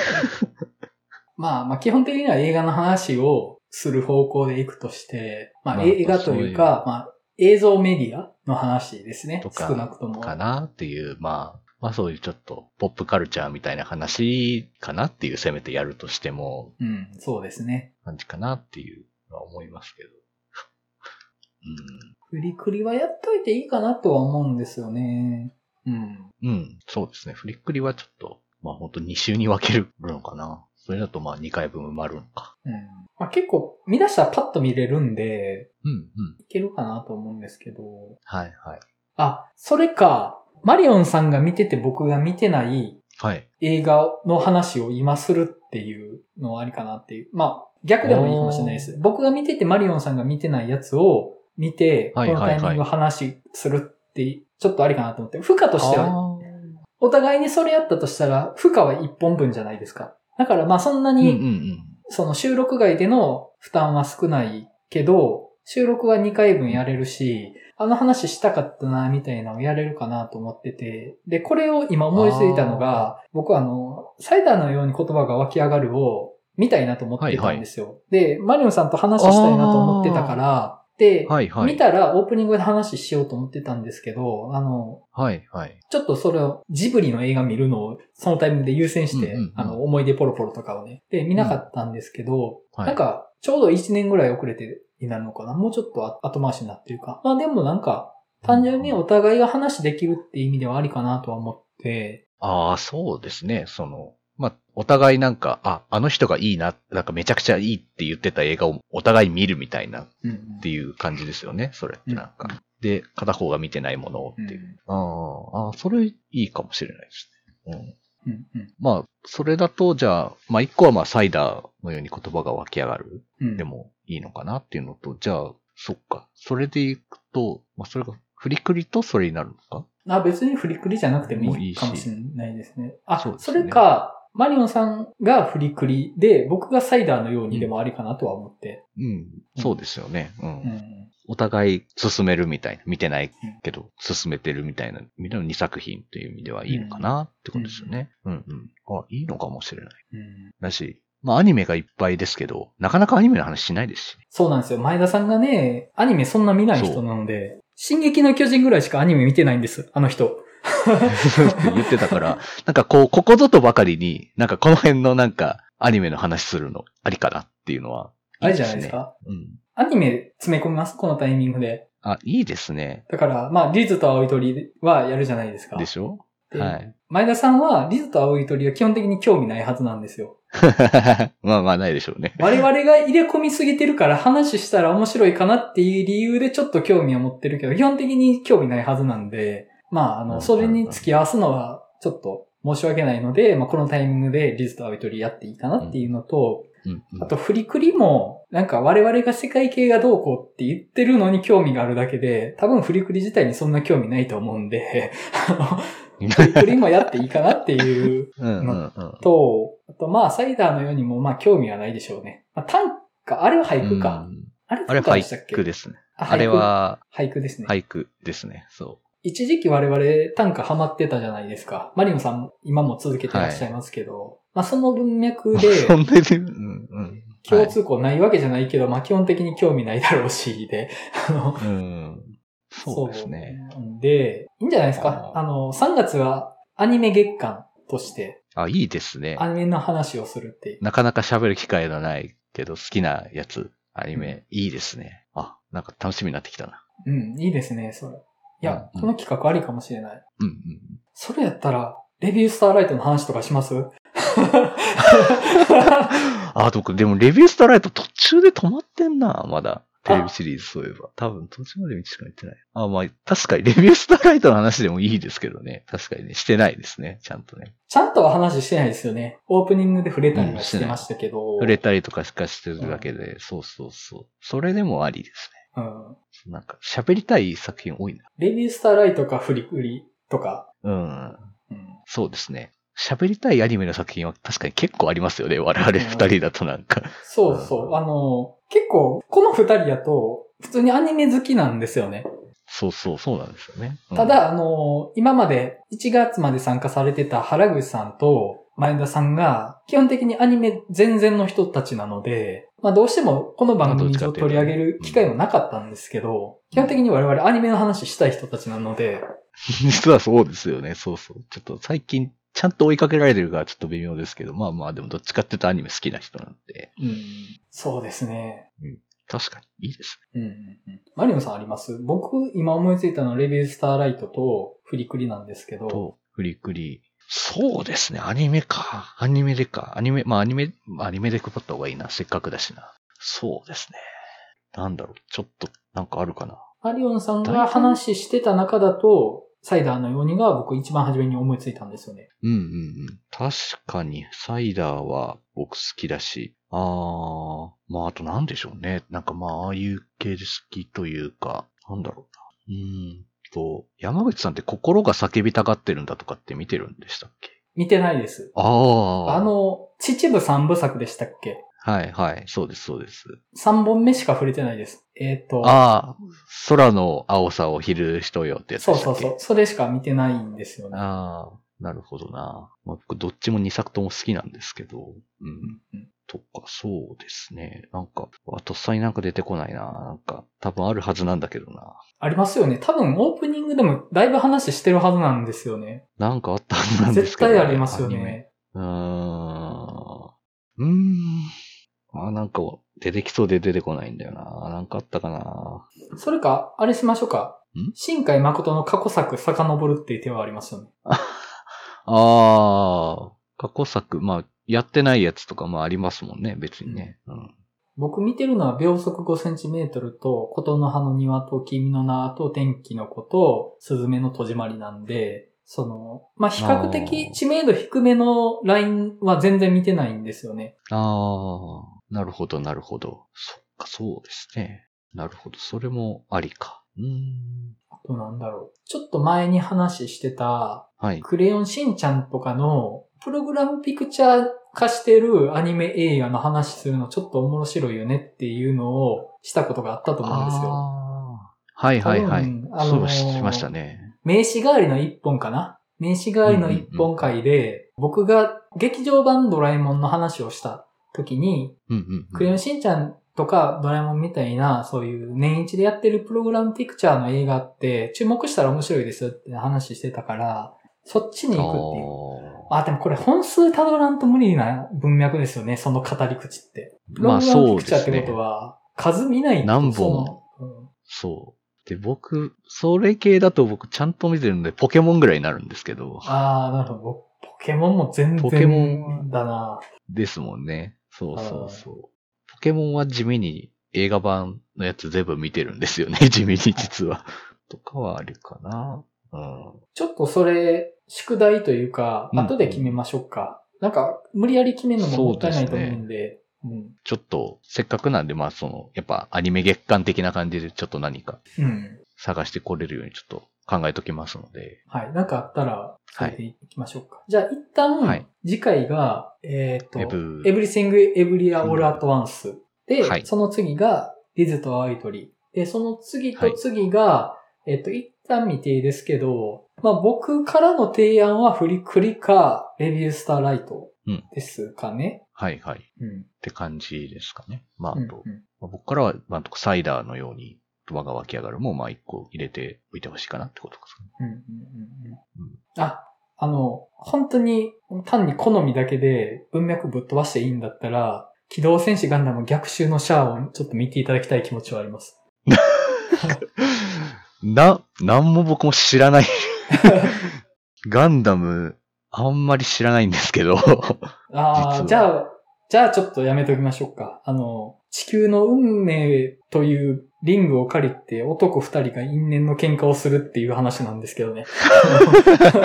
*laughs* まあまあ基本的には映画の話をする方向でいくとして、まあまあ映画というか、まあ映像メディアの話ですね少なくとも。かなっていう、まあ、まあそういうちょっとポップカルチャーみたいな話かなっていう、せめてやるとしても、うん、そうですね。感じかなっていうのは思いますけど。フリクリはやっといていいかなとは思うんですよね。うん。うん。うん。そうですね。フリックリはちょっと、まあ本当2週に分けるのかな。それだとまあ2回分埋まるのか。うんまあ、結構見出したらパッと見れるんで、うん、うん。いけるかなと思うんですけど。はい、はい。あ、それか、マリオンさんが見てて僕が見てないはい。映画の話を今するっていうのはありかなっていう。まあ、逆でもいいかもしれないです。僕が見ててマリオンさんが見てないやつを見て、このはいはいはいタイミング話するって、ちょっとありかなと思って。負荷としては、あお互いにそれやったとしたら、負荷は一本分じゃないですか。だからまあそんなーうんうんうに、ん。その収録外での負担は少ないけど、収録は2回分やれるし、あの話したかったな、みたいなのをやれるかなと思ってて。で、これを今思いついたのが、僕はあの、サイダーのように言葉が湧き上がるを見たいなと思ってたんですよ。で、マリオンさんと話したいなと思ってたから、で、はいはい。見たらオープニングで話しようと思ってたんですけど、あの、はいはい。ちょっとそれを、ジブリの映画見るのを、そのタイミングで優先して、うんうんうんあの、思い出ポロポロとかをね、で、見なかったんですけど、はいなんか、ちょうど1年ぐらい遅れてになるのかなもうちょっとあ後回しになってるか。まあでもなんか、単純にお互いが話できるって意味ではありかなとは思って、ああ、そうですね。その、まあ、お互いなんか、あ、あの人がいいな、なんかめちゃくちゃいいって言ってた映画をお互い見るみたいなっうんていう感じですよね。それってなんか。で、片方が見てないものをっていう。ああ、ああ、それいいかもしれないですね。うん。うんうんまあ、それだと、じゃあ、まあ一個はまあサイダーのように言葉が湧き上がる。うんでもいいのかなっていうのと、じゃあ、そっか。それでいくと、まあそれが、フリクリとそれになるのか？あ、別にフリクリじゃなくてもいいかもしれないですね。あ、そうですねそれか、マリオンさんがフリクリで、僕がサイダーのようにでもありかなとは思って。うん。そうですよね。うん。うん。お互い進めるみたいな、見てないけど、進めてるみたいな、みたいな2作品という意味ではいいのかなってことですよね。うんうん。あ、いいのかもしれない。うんだし、まあアニメがいっぱいですけど、なかなかアニメの話しないですしね。そうなんですよ。前田さんがね、アニメそんな見ない人なので、進撃の巨人ぐらいしかアニメ見てないんです、あの人。って言ってたから、なんかこう、ここぞとばかりに、なんかこの辺のなんか、アニメの話するの、ありかなっていうのは、あれじゃないですか？うん。アニメ詰め込みます？このタイミングで。あ、いいですね。だから、まあ、リズと青い鳥はやるじゃないですか。でしょ？ではい。前田さんは、リズと青い鳥は基本的に興味ないはずなんですよ。*laughs* まあまあないでしょうね。我々が入れ込みすぎてるから話したら面白いかなっていう理由でちょっと興味は持ってるけど、基本的に興味ないはずなんで、まあ、あの、うんそれに付き合わすのはちょっと申し訳ないので、まあ、このタイミングでリズと青い鳥やっていいかなっていうのと、あと、フリクリも、なんか我々が世界系がどうこうって言ってるのに興味があるだけで、多分フリクリ自体にそんな興味ないと思うんで、フリクリもやっていいかなっていううんうんうん。と、あとまあ、サイダーのようにもまあ興味はないでしょうね。まあ、短歌、あれは俳句か。うんあれあれは短歌でしたっけ？俳句ですね。ああれ、は俳句ですね。俳句ですね。そ一時期我々短歌ハマってたじゃないですか。マリオンさん今も続けてらっしゃいますけど、まあその文脈う。で *laughs* そんなに、うんうん。共通項ないわけじゃないけど、まあ基本的に興味ないだろうし、で、*laughs* あの、はいうん。そうですね。で、いいんじゃないですか。あの、3月はアニメ月間としてあ、いいですね。アニメの話をするっていう。なかなか喋る機会のないけど、好きなやつ、アニメ、いいですね。あ、なんか楽しみになってきたな。うん、いいですね、それ。いや、うんこの企画ありかもしれない。うんうん。それやったら、レビュースターライトの話とかします？*laughs* あ、どこ、でもレビュースターライト途中で止まってんな、まだ。テレビシリーズ、そういえば。多分途中までしか見てない。あ、まあ、確かにレビュースターライトの話でもいいですけどね。確かにね、してないですね、ちゃんとね。ちゃんとは話してないですよね。オープニングで触れたりはしてましたけど。触れたりとかしかしてるだけで、そうそうそう。それでもありですうん。ね。なんか、喋りたい作品多いな。レビュースターライトかフリクリとか？うん。うん。そうですね。喋りたいアニメの作品は確かに結構ありますよね。我々二人だとなんか。そうそう。あの、結構、この二人やと、普通にアニメ好きなんですよね。そうそう、そうなんですよね。うんた、だ、あの、今まで1月まで参加されてた原口さんと前田さんが、基本的にアニメ全然の人たちなので、まあどうしてもこの番組を取り上げる機会もなかったんですけど、基本的に我々アニメの話したい人たちなので、実はそうですよね。そうそう。ちょっと最近、ちゃんと追いかけられてるからちょっと微妙ですけど、まあまあでもどっちかっていうとアニメ好きな人なんで、うん、そうですね。確かにいいですうんうんうん、マリオンさんあります？僕、今思いついたのはレビュースターライトとフリクリなんですけね。ど、と、フリクリ。そうですね。アニメか。アニメでか。アニメ、まあアニメ、まあアニメで配った方がいいな。せっかくだしな。そうですね。なんだろう。ちょっと、なんかあるかな。マリオンさんが話してた中だと、サイダーのようにが僕一番初めに思いついたんですよね。うんうんうん。確かに、サイダーは僕好きだし、あー、まああとなんでしょうね。なんかまあ、ああいう系で好きというか、なんだろうな。うーんと、山口さんって心が叫びたがってるんだとかって見てるんでしたっけ？見てないです。ああ。あ、の、秩父三部作でしたっけ？はいはい。そうですそうです。三本目しか触れてないです。えっ、と、ああ、空の青さを知る人よってやつでしたっけ？そうそうそう。それしか見てないんですよね。ああ、なるほどな。まあ、僕、どっちも2作とも好きなんですけど、うん。うんとか、そうですね。なんか、あとっさになんか出てこないな。なんか、多分あるはずなんだけどな。ありますよね。多分オープニングでもだいぶ話してるはずなんですよね。なんかあったはずなんです絶けど、対ありますよね。うーん。うーん。あ、なんか、出てきそうで出てこないんだよな。なんかあったかな。それか、あれしましょうかん？新海誠の過去作遡るっていう手はありますよね。*laughs* ああ、過去作、まあ、やってないやつとかもありますもんね、別にね。うん。僕見てるのは秒速5センチメートルと、琴の葉の庭と君の名と天気の子と、スズメの戸締まりなんで、その、まあ、比較的知名度低めのラインは全然見てないんですよね。ああ、なるほど、なるほど。そっか、そうですね。なるほど、それもありか。うーん。あとなんだろう。ちょっと前に話してた、はい。クレヨンしんちゃんとかの、プログラムピクチャー化してるアニメ映画の話するのちょっと面白いよねっていうのをしたことがあったと思うんですよ。はいはいはい。あのーそうしましたね。名刺代わりの一本かな？名刺代わりの一本会で、僕が劇場版ドラえもんの話をした時に、うんうんクレヨンしんちゃんとかドラえもんみたいな、そういう年一でやってるプログラムピクチャーの映画って、注目したら面白いですよって話してたから、そっちに行くっていう。あ、でもこれ本数たどらんと無理な文脈ですよね、その語り口って。プロまあグラムピクチャーってことは、数見ないと何本そううんそう。で、僕、それ系だと僕ちゃんと見てるんで、ポケモンぐらいになるんですけど。ああ、なるほど。ポケモンも全然ポケモンだな。ですもんね。そうそうそう。ポケモンは地味に映画版のやつ全部見てるんですよね。*laughs* 地味に実は。とかはあるかな。うん。ちょっとそれ、宿題というか、うん後で決めましょうか。なんか、無理やり決めるのももったいないと思うんで。うん。ちょっと、せっかくなんで、まあその、やっぱアニメ月間的な感じでちょっと何かうん。探してこれるようにちょっと考えときますので。はい。なんかあったら、それでいきましょうか。じゃあ、一旦、はい次回が、えっ、と、エブ Everything Every All at Once。で、はいその次が、リズと青い鳥。で、その次と次が、えっ、と、一旦未定ですけど、まあ僕からの提案はフリクリか、レビュースターライトうんですかね。はいはい。っうん。て感じですかね。まあ、あうんと、うんまあ僕からは、まあ、サイダーのように、輪が湧き上がるも、まあ一個入れておいてほしいかなってことですかね。うんうんうんうんあ、あの、本当に単に好みだけで文脈ぶっ飛ばしていいんだったら、機動戦士ガンダム逆襲のシャアをちょっと見ていただきたい気持ちはあります。*laughs* な、なんも僕も知らない。ガンダム、あんまり知らないんですけど。*laughs* あ実あ、はじゃあ、じゃあちょっとやめときましょうか。あの、地球の運命というリングを借りて男二人が因縁の喧嘩をするっていう話なんですけどね。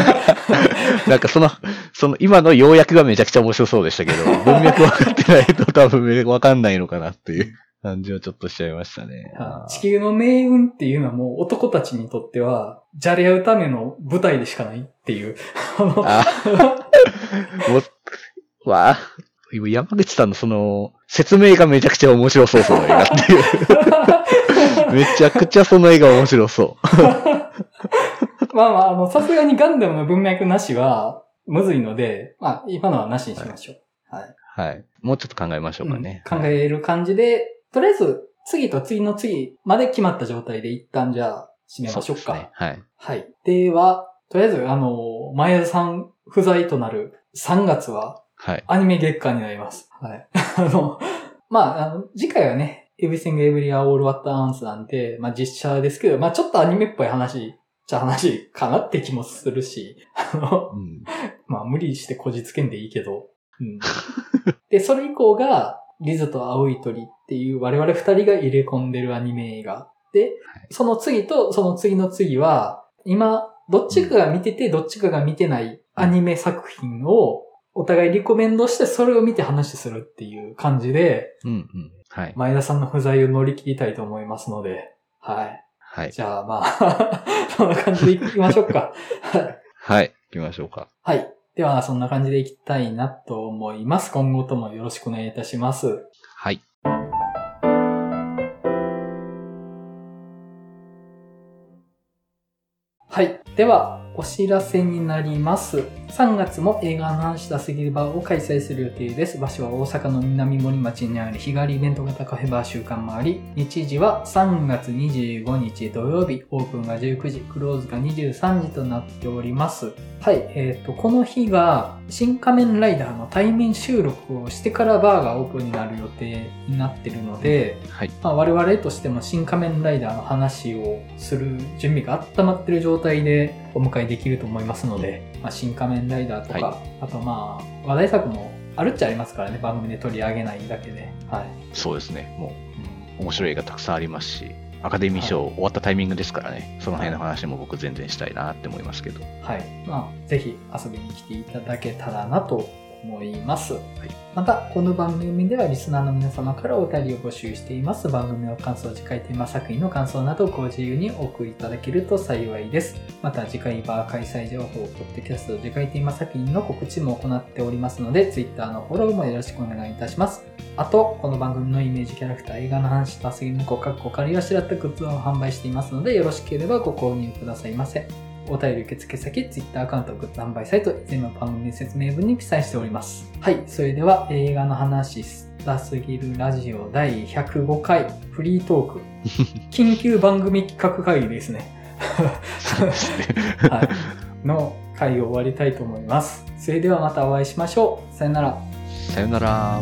*laughs* なんかその、その今の要約がめちゃくちゃ面白そうでしたけど、*laughs* 文脈分かってないと多分分かんないのかなっていう感じをちょっとしちゃいましたね。地球の命運っていうのはもう男たちにとっては、じゃれ合うための舞台でしかないっていう。あのあ *laughs* もう、わあ、今山口さんのその、説明がめちゃくちゃ面白そうその映画っていう。*laughs* めちゃくちゃその映画面白そう。*laughs* まあまあ、あの、さすがにガンダムの文脈なしは、むずいので、まあ、今のはなしにしましょう。はい。はい。もうちょっと考えましょうかね。うん考える感じで、とりあえず、次と次の次まで決まった状態で一旦じゃあ、締めましょうか。そうね。はい。はい。では、とりあえず、あの、前田さん不在となる3月は、はい。アニメ月間になります。はい。*laughs* あの、まあ、あの、次回はね、Everything Every All What Once なんで、まあ実写ですけど、まあちょっとアニメっぽい話、じゃ話かなって気もするし、あの、うん。*laughs* まあ無理してこじつけんでいいけど、うん。で、それ以降が、リズと青い鳥っていう我々二人が入れ込んでるアニメ映画。で、その次とその次の次は、今どっちかが見てて、どっちかが見てないアニメ作品を、お互いリコメンドして、それを見て話するっていう感じで、うんうん。はい。前田さんの不在を乗り切りたいと思いますので、はい。はい。じゃあまあ、*laughs* そんな感じでいきましょうか。はいはい。行きましょうか。はい。では、そんな感じでいきたいなと思います。今後ともよろしくお願いいたします。はい。はい。では、お知らせになります。3月も映画の話したすぎるバーを開催する予定です。場所は大阪の南森町にある日帰りイベント型カフェバー週間もあり、日時は3月25日土曜日、オープンが19時、クローズが23時となっております。はい。えっ、と、この日が、新仮面ライダーの対面収録をしてからバーがオープンになる予定になってるので、はい。まあ、我々としても新仮面ライダーの話をする準備が温まってる状態でお迎えできると思いますので、まあ、新仮面ライダーとか、はあとまあ、話題作もあるっちゃありますからね、番組で取り上げないだけで。はい。そうですね。もう面白い映画たくさんありますし、アカデミー賞終わったタイミングですからね、その辺の話も僕全然したいなって思いますけど。はい。まあ、ぜひ遊びに来ていただけたらなと思います。また、この番組ではリスナーの皆様からお便りを募集しています。番組の感想、次回テーマ作品の感想などご自由にお送りいただけると幸いです。また、次回バー開催情報、ポッドキャスト、次回テーマ作品の告知も行っておりますので、Twitter のフォローもよろしくお願いいたします。あと、この番組のイメージキャラクター、映画の話とすぎのごかっこかりあしらったグッズを販売していますので、よろしければご購入くださいませ。お便り受付先、Twitter アカウント、グッズ販売サイト、全部番組説明文に記載しております。はい、それでは映画の話したすぎるラジオ第105回フリートーク。*laughs* 緊急番組企画会議ですね。*laughs* はい。の回を終わりたいと思います。それではまたお会いしましょう。さよなら。さよなら。